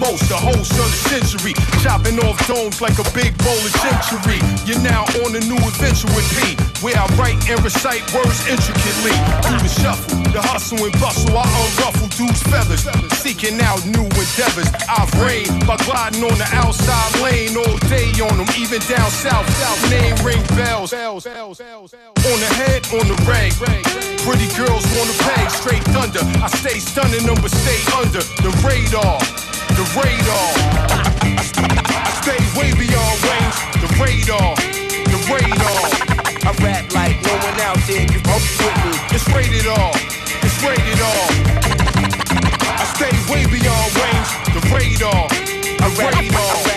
most the host of century. Chopping off domes like a big bowl of century. You're now on a new adventure with P, where I write and recite words intricately. Through the shuffle, the hustle and bustle, I unruffle dudes' feathers. Seeking out new endeavors. I've reigned by gliding on the outside lane all day on them, even down south. South name ring bells. On the head, on the rag. Pretty girls wanna pay straight thunder. I stay stunning them, but stay under the radar. The radar. I stay way beyond range. The radar. The radar. I rap like no one out there can fuck with me. It's rated R. It's rated R. I stay way beyond range. The radar. I rap,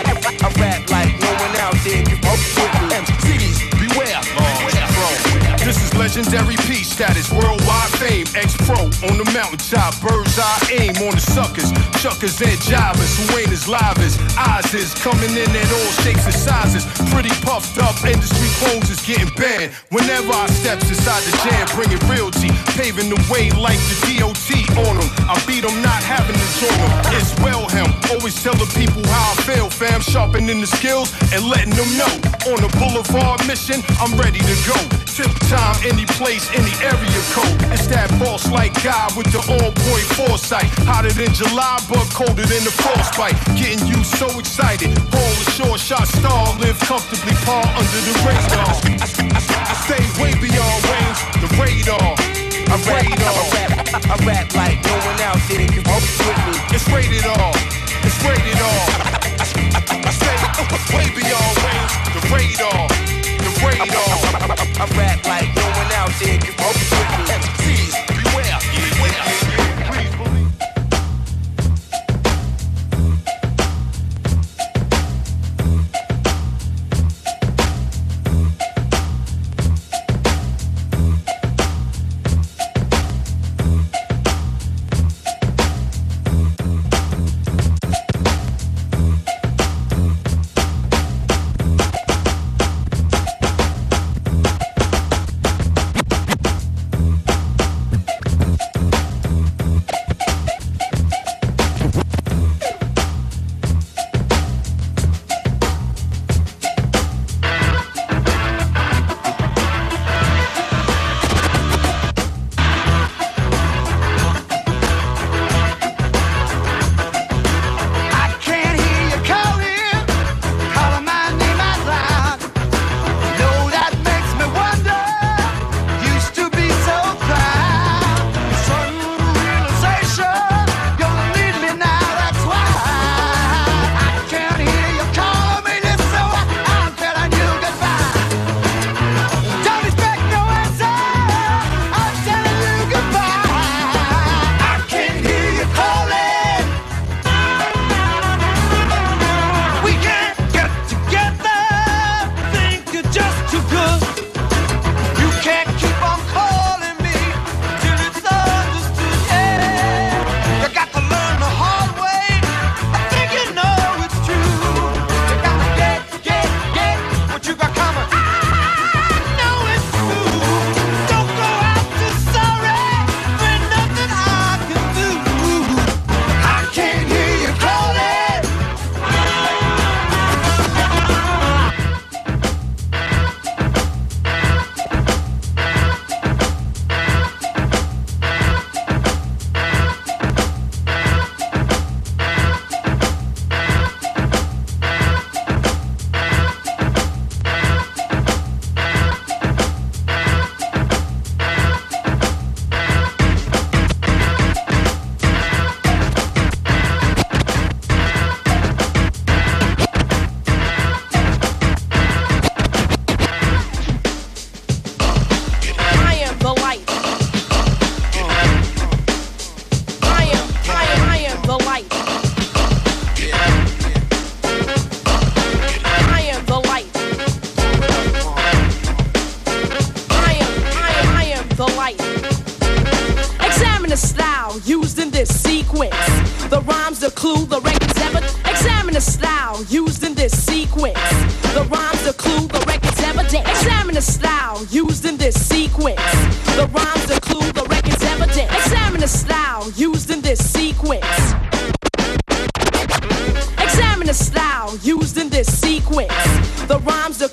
legendary peace status, worldwide fame. Ex pro on the mountaintop, bird's eye aim on the suckers. Chuckers and jobbers who ain't as live as eyes is. Coming in at all shapes and sizes. Pretty puffed up, industry clones is getting banned. Whenever I steps inside the jam, bringing realty, paving the way like the DOT on. I beat them, not having to join them. It's well him, always telling people how I feel, fam. Sharpening the skills and letting them know. On the boulevard mission, I'm ready to go. Tip time, any place, any area code. It's that boss like guy with the on point foresight. Hotter than July, but colder than the frostbite. Getting you so excited. Ball a short shot star, live comfortably, par under the radar. I, stay way beyond range, the radar. I radar. I rap, like no one out there can fuck with me.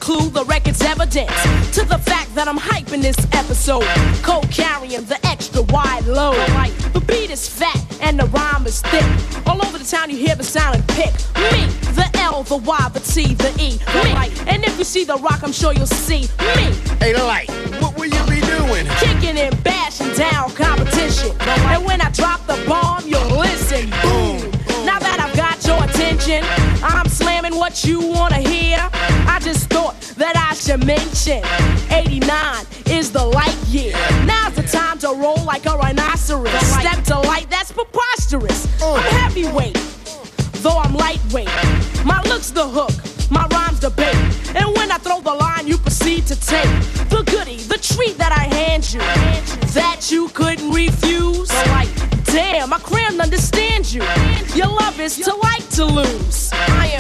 Clue, the record's evidence. To the fact that I'm hyping this episode. Co carrying the extra wide load. The beat is fat and the rhyme is thick. All over the town you hear the sound and pick. Me, the L, the Y, the T, the E. Me. And if you see the rock, I'm sure you'll see me. Hey, the light, what will you be doing? Kicking and bashing down competition. And when I drop the bomb, you'll listen. Boom. Now that I've got your attention, I'm slamming what you wanna hear. Mention 89 is the light year. Now's the time to roll like a rhinoceros. Step to light, that's preposterous. I'm heavyweight, though I'm lightweight. My look's the hook, my rhyme's the bait. And when I throw the line, you proceed to take the goodie, the treat that I hand you. That you couldn't refuse. Damn, I crammed understand you. Your love is to like to lose. I am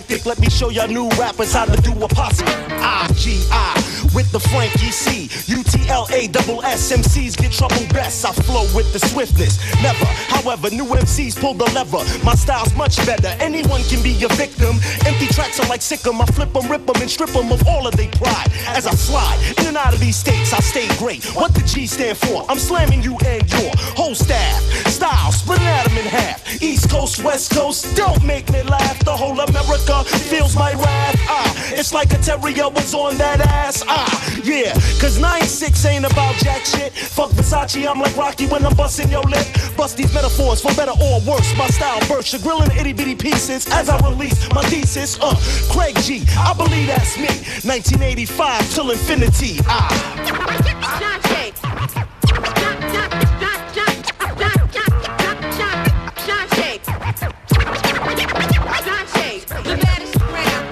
hectic. Let me show y'all new rappers how to do a posse. I-G-I with the Frankie C. U-T-L-A double S MCs get trouble best. I flow with the swiftness. Never, however, new MCs pull the lever. My style's much better. Anyone can be a victim. Empty tracks are like sick 'em. I flip 'em, rip 'em, and strip 'em of all of their pride. As I slide in and out of these states, I stay great. What the G stand for? I'm slamming you and your whole staff. Style, splitting atom in half. East Coast, West Coast, don't make me laugh. The whole America feels my wrath. Ah, it's like a terrier was on that ass. Ah, yeah, cause 9-6 ain't about jack shit. Fuck Versace, I'm like Rocky when I'm busting your lip. Bust these metaphors for better or worse. My style bursts, grilling itty bitty pieces as I release my thesis. Uh, Craig G, I believe that's me. 1985 till infinity. Ah.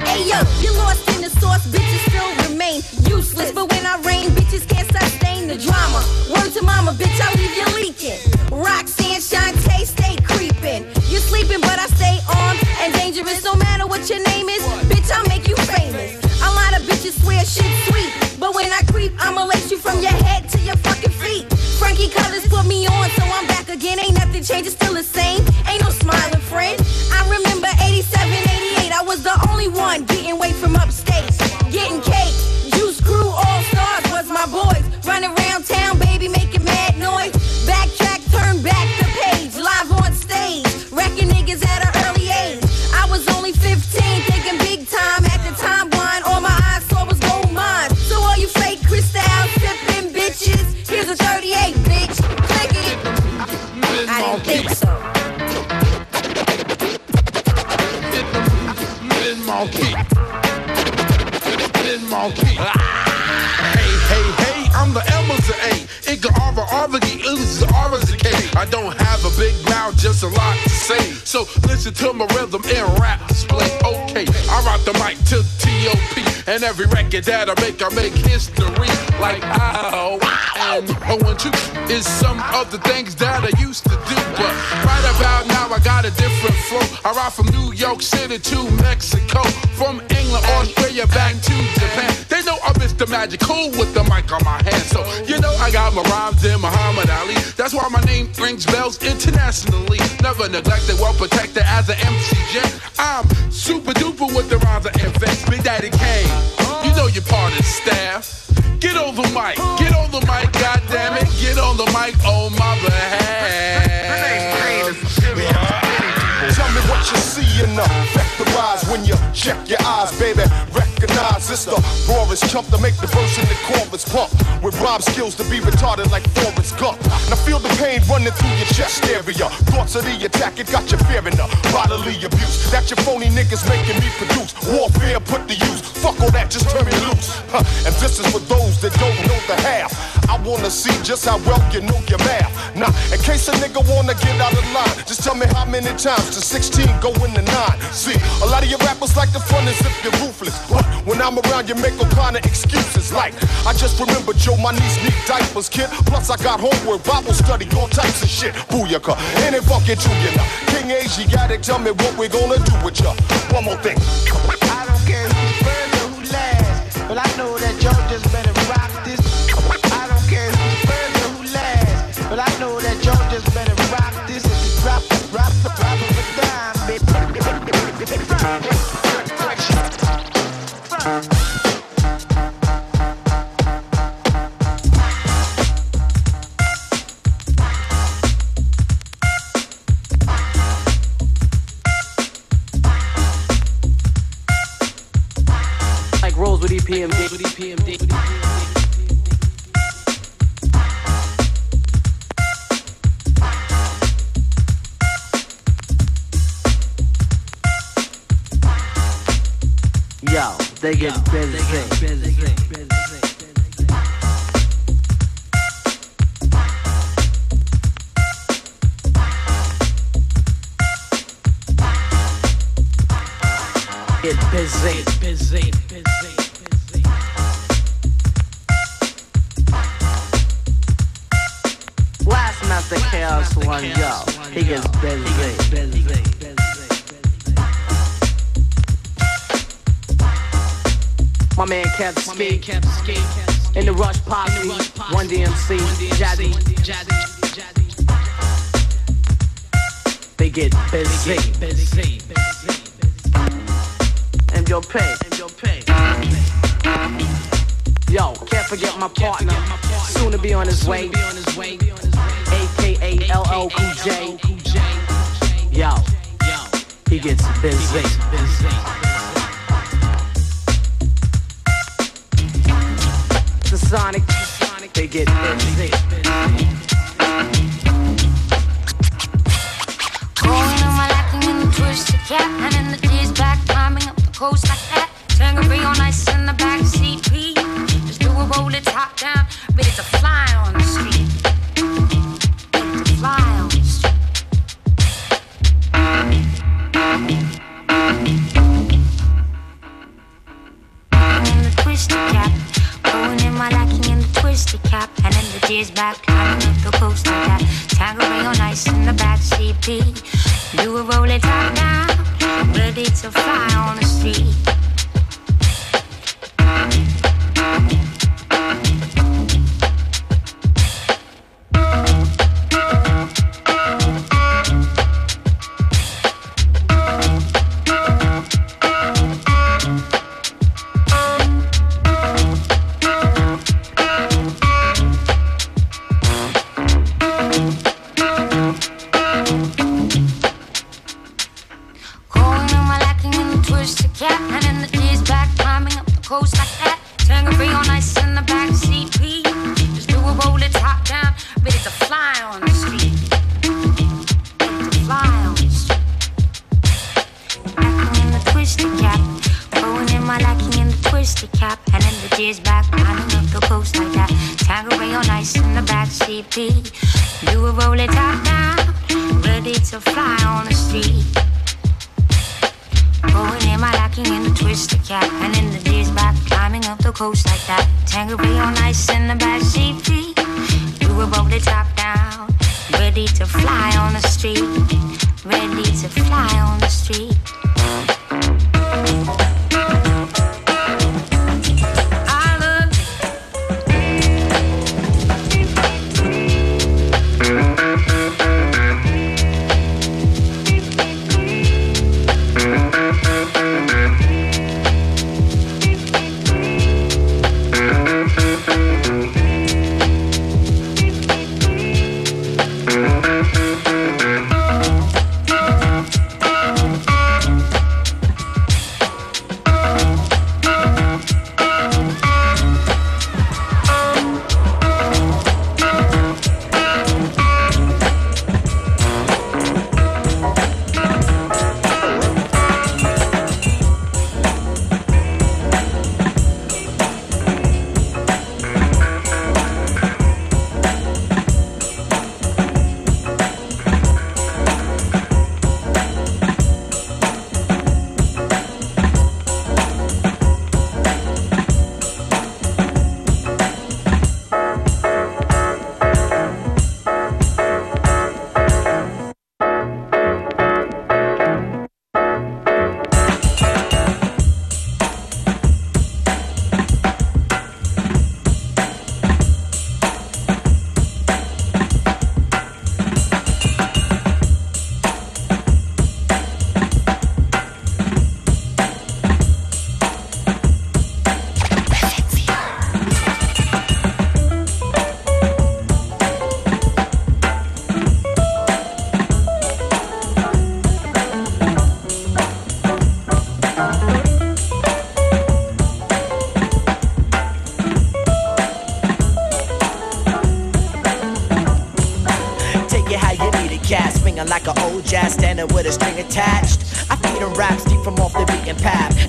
Hey yo, you lost in the sauce, still remain But when I rain, bitches can't sustain the drama. Word to mama, bitch, I leave you leaking. Roxanne, Shantae, stay creeping. You sleeping, but I stay armed and dangerous. No matter what your name is, bitch, I'll make you famous. A lot of bitches swear shit sweet, but when I creep, I'ma lace you from your head to your fucking feet. Frankie Colors put me on, so I'm back again. Ain't nothing changed, it's still the same. Ain't no listen to my rhythm and rap split. Okay, I rock the mic to T.O.P. And every record that I make, I make history. Like, ow, and oh, and two is some of the things that I used to do. But right about now, I got a different flow. I ride from New York City to Mexico, from England, Australia, back to Japan. I'm Magical with the mic on my hand. So, you know, I got my rhymes in Muhammad Ali. That's why my name rings bells internationally. Never neglected, well protected as an MC Jen. I'm super duper with the rhymes I invest. Big Daddy Kane, you know you're part of staff. Get on the mic, get on the mic, goddammit. Get on the mic on my behalf. Tell me what you see. Back the rise when you check your eyes, baby. Recognize it's the rawest chump to make the verse in the chorus pump. With rhyme skills to be retarded like Forrest Gump. Now feel the pain running through your chest area. Thoughts of the attack, it got you fearing the bodily abuse. That your phony niggas making me produce. Warfare put to use. Fuck all that, just turn me loose. Huh. And this is for those that don't know the half. I wanna see just how well you know your math. Now, in case a nigga wanna get out of line, just tell me how many times to 16 go in the nine. See, a lot of your rappers like the fun as if you're ruthless. But when I'm around, you make all kind of excuses. Like, I just remember Joe, my niece need diapers, kid. Plus, I got homework, Bible study, all types of shit. Booyaka, fucking true, you know? King Asiatic, tell me what we gonna do with ya. One more thing. I don't care who's first or who last, but I know that y'all just better Like They get busy. Get busy. busy. busy. Last master chaos one, yo, he gets busy. My man kept ski in the rush posse, Run DMC, Jazzy. They get busy. MJP. Yo, can't forget my partner, soon to be on his way. AKA LL Cool J. Yo, he gets busy. Sonic, they get busy.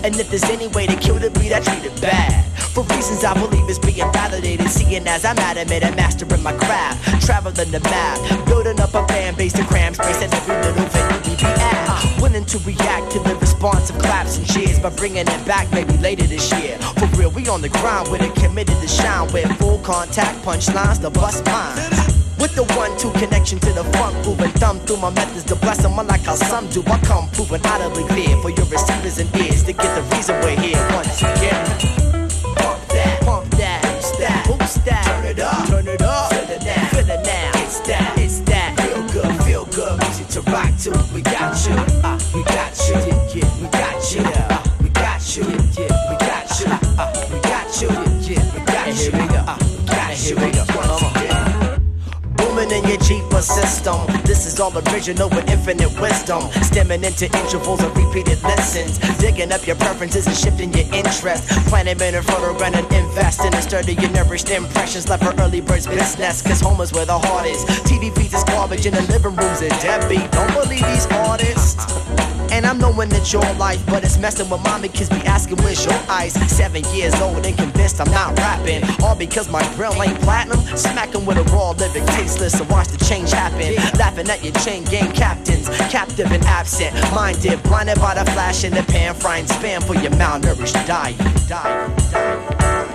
And if there's any way to kill the beat, I treat it bad. For reasons I believe is being validated, seeing as I'm adamant and mastering my craft. Traveling the map, building up a fan base to cram space at every little venue we be at. Willing to react to the response of claps and cheers by bringing it back maybe later this year. For real, we on the grind with it, committed to shine with full contact punchlines to bust mine. With the one-two connection to the funk moving thumb through my methods to bless them unlike how some do. I come proven audibly clear for your receivers and ears to get the reason we're here once again. Pump that, pump that, boost that, boost that, turn it up, turn it up, feel it now, feel it now. It's that, it's that, feel good, feel good, music to rock to. We got you, uh, we got you, yeah, yeah, we got you, uh, we got you, yeah, yeah, we got you, uh, we got you, yeah, yeah, we got you, uh, we got you, we got you. Once again. Booming in your Jeeper system. This is all original with infinite wisdom. Stemming into intervals of repeated lessons. Digging up your preferences and shifting your interest. Planning in a photo run and invest in sturdy and nourished impressions left for early birds business. Cause home is where the heart is. TV feeds is garbage in the living rooms a deadbeat. Don't believe these artists. And I'm knowing it's your life, but it's messing with mommy kids be asking where's your ice. Seven years old and convinced I'm not rapping. All because my grill ain't platinum. Smacking with a raw living tasteless and watch the change happen. Laughing at your chain gang captains, captive and absent. Minded, blinded by the flash in the pan, frying spam for your malnourished diet. diet, diet.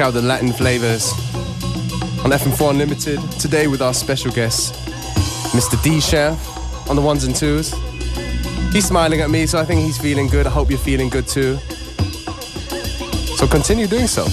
Out the Latin flavors on FM4 Unlimited. Today with our special guest, Mr. D Chef, on the ones and twos. He's smiling at me, so I think he's feeling good. I hope you're feeling good too. So continue doing so.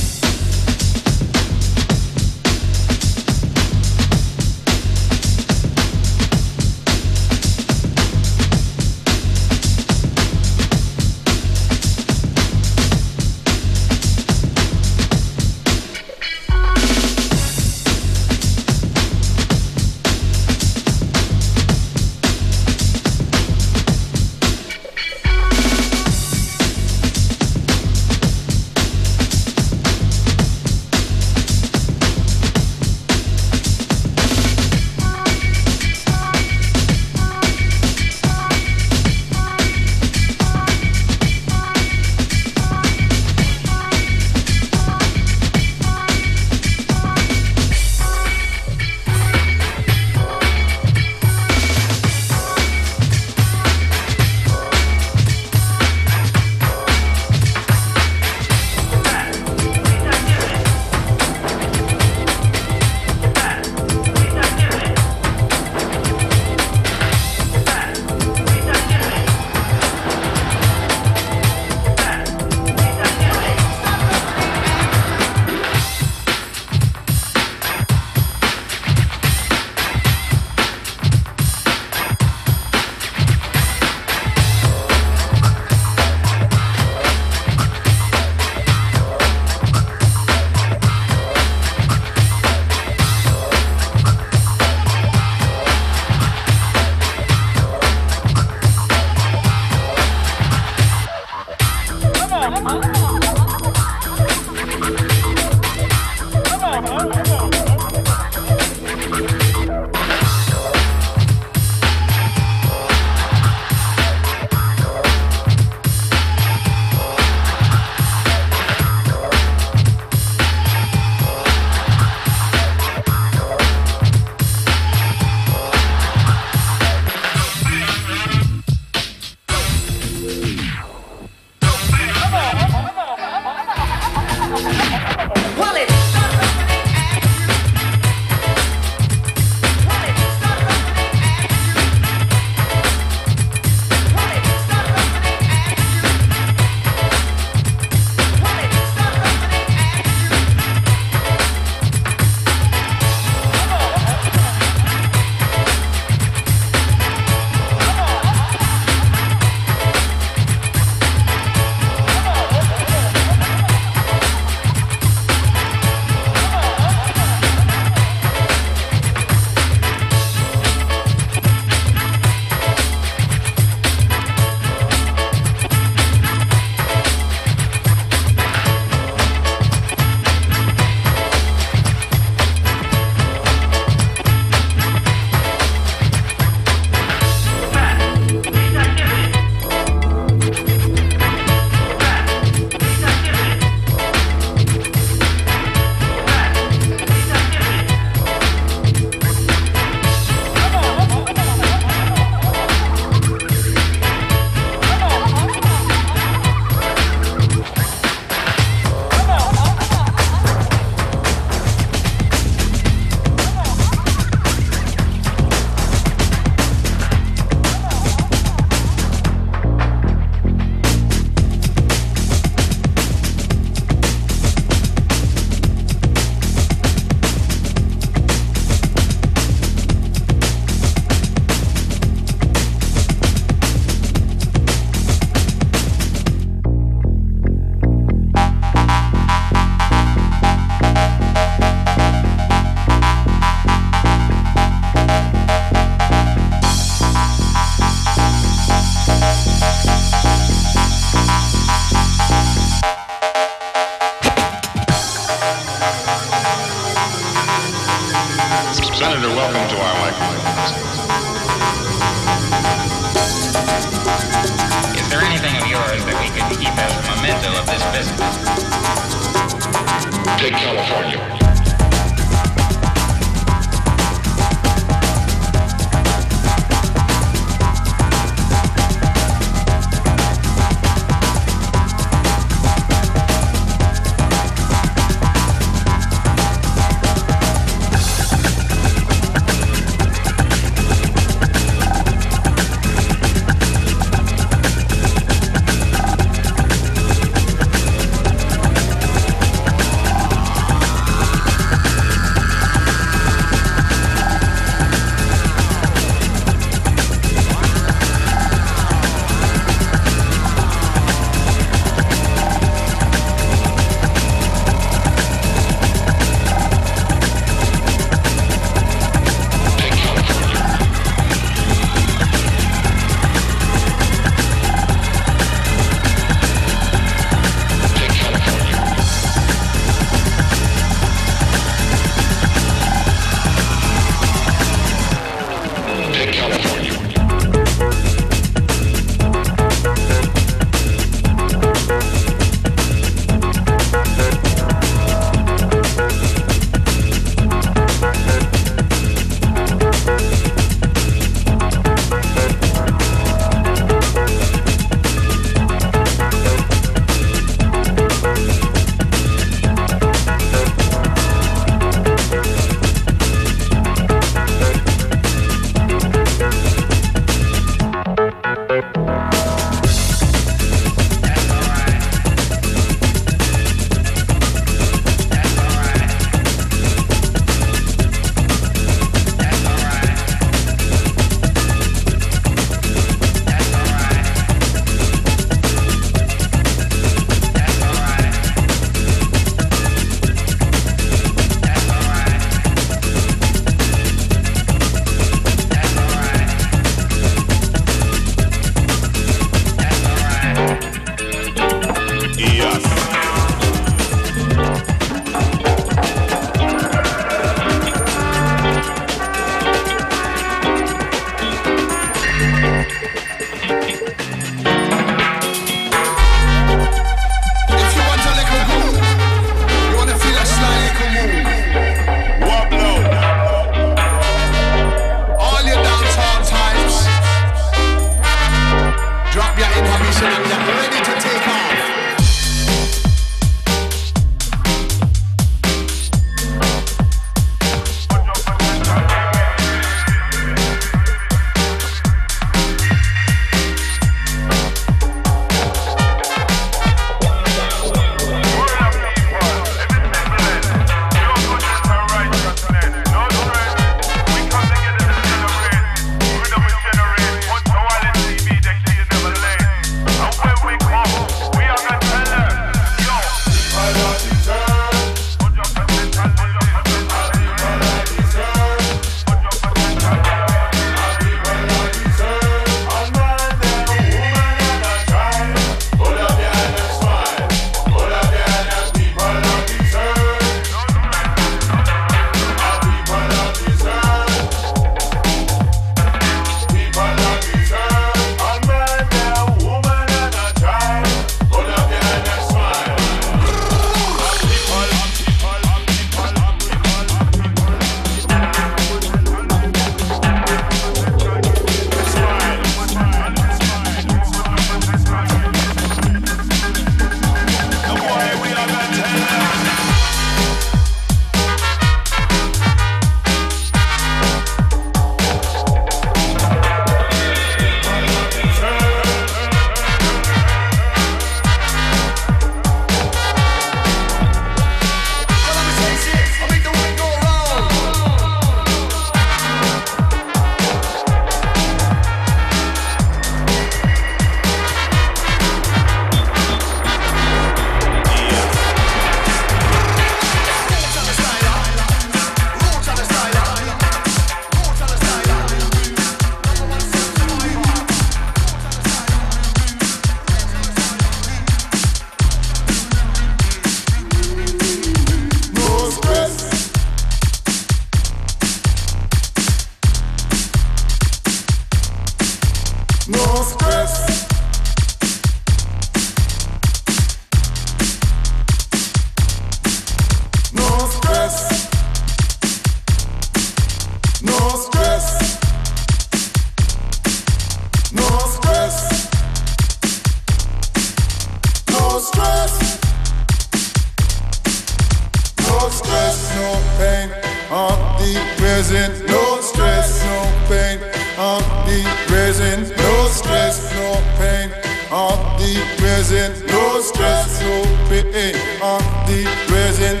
Present. No stress, no pain on the present. No stress, no pain on the present. No stress, no pain on the present.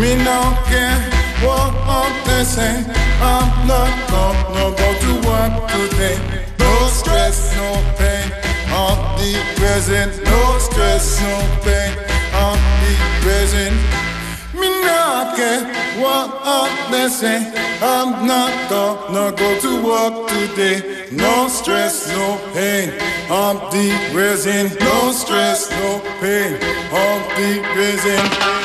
Me no care what they say. I'm not gonna go to work today. No stress, no pain on the present. No stress, no pain on the present. Me not care what they say. I'm not gonna go to work today. No stress, no pain I'm the present. No stress, no pain I'm the present.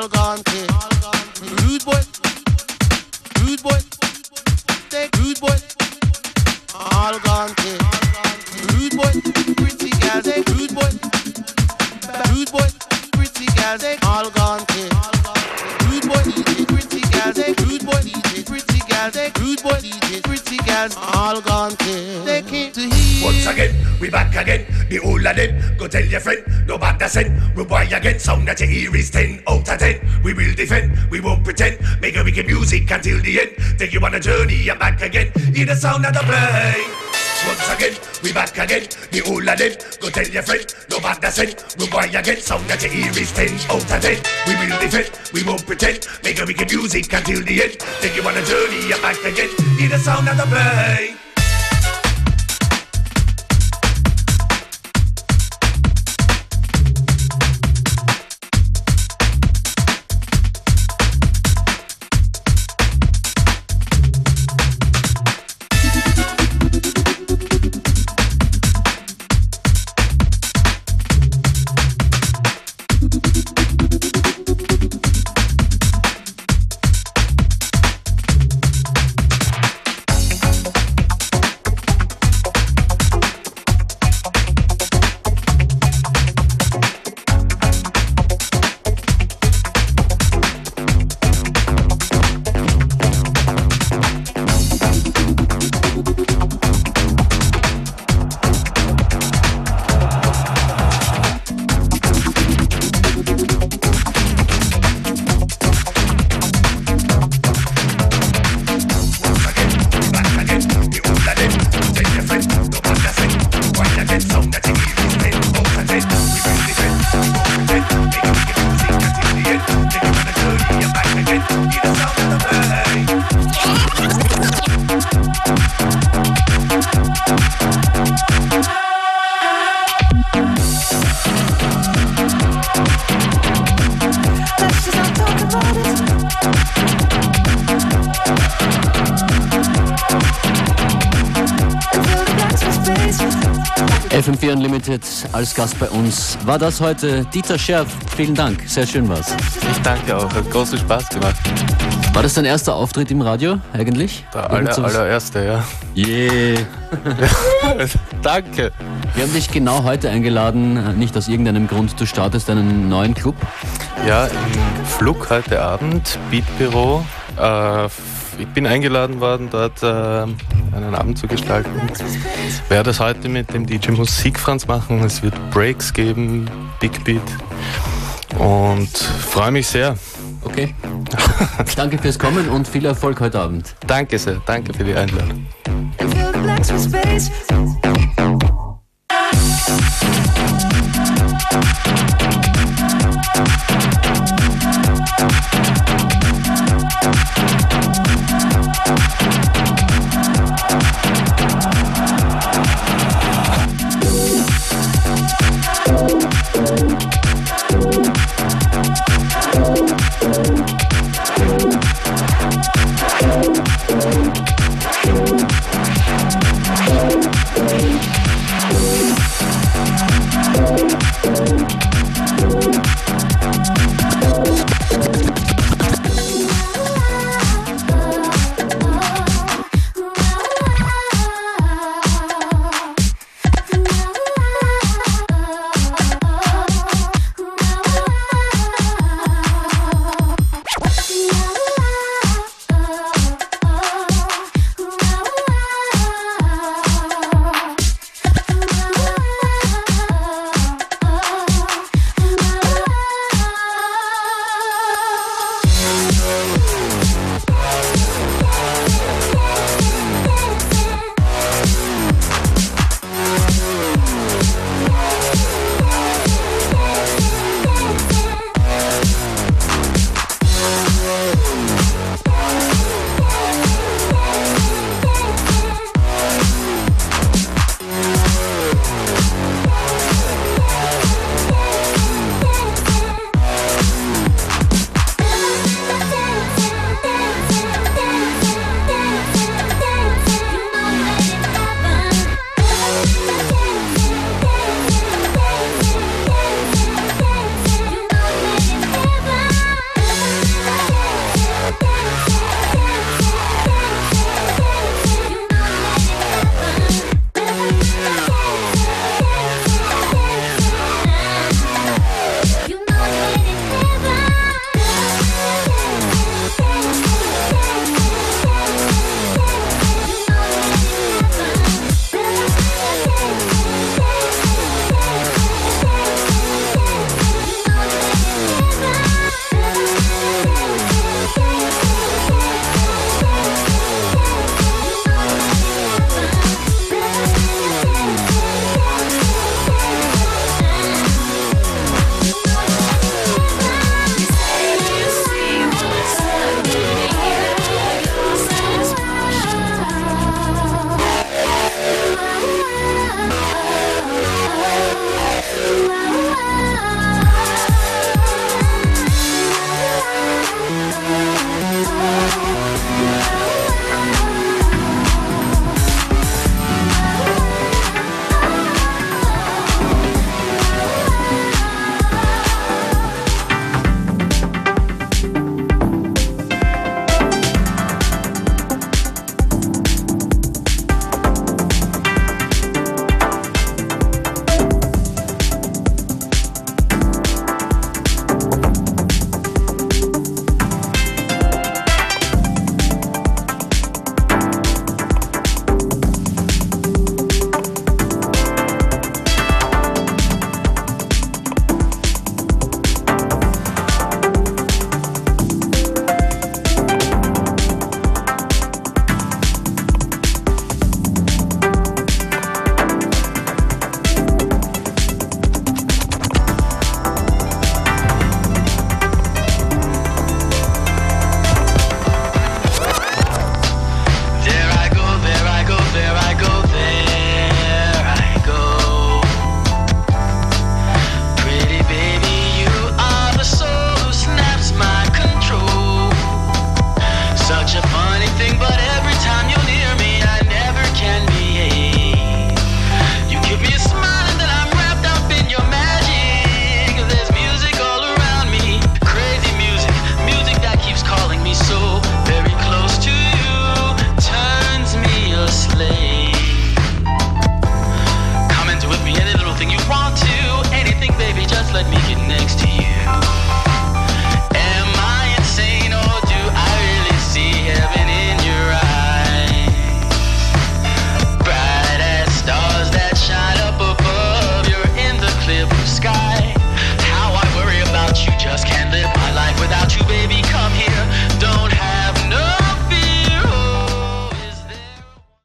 Rude boy. Rude boy. Take rude boy. All gone. Rude boy. Pretty girl. Take rude boy. Rude boy. Pretty girl. Take all gone. Rude boy. Pretty girl. Take rude boy. Pretty girl. Take rude boy. Pretty girls. All gone again, we back again. The whole of them, go tell your friend. No bad send. We boy again. Sound that you hear is 10 out of 10. We will defend, we won't pretend. Make a wicked music until the end. Take you on a journey and back again. Hear the sound of the play. Once again, we back again. The whole of them, go tell your friend. No bad send. We boy again. Sound that you hear is 10 out of 10. We will defend, we won't pretend. Make a wicked music until the end. Take you on a journey and back again. Hear the sound of the play. Als Gast bei uns. War das heute Dieter Scherf? Vielen Dank, sehr schön war's. Ich danke auch, hat großen Spaß gemacht. War das dein erster Auftritt im Radio eigentlich? Der aller, allererste, ja. Yeah. Danke. Wir haben dich genau heute eingeladen, nicht aus irgendeinem Grund. Du startest einen neuen Club. Ja, im Flug heute Abend, Beatbüro. Äh, ich bin eingeladen worden, dort äh, einen Abend zu gestalten. Werde das heute mit dem DJ Musik Franz machen. Es wird Breaks geben, Big Beat. Und freue mich sehr. Okay. Danke fürs Kommen und viel Erfolg heute Abend. Danke sehr, danke für die Einladung.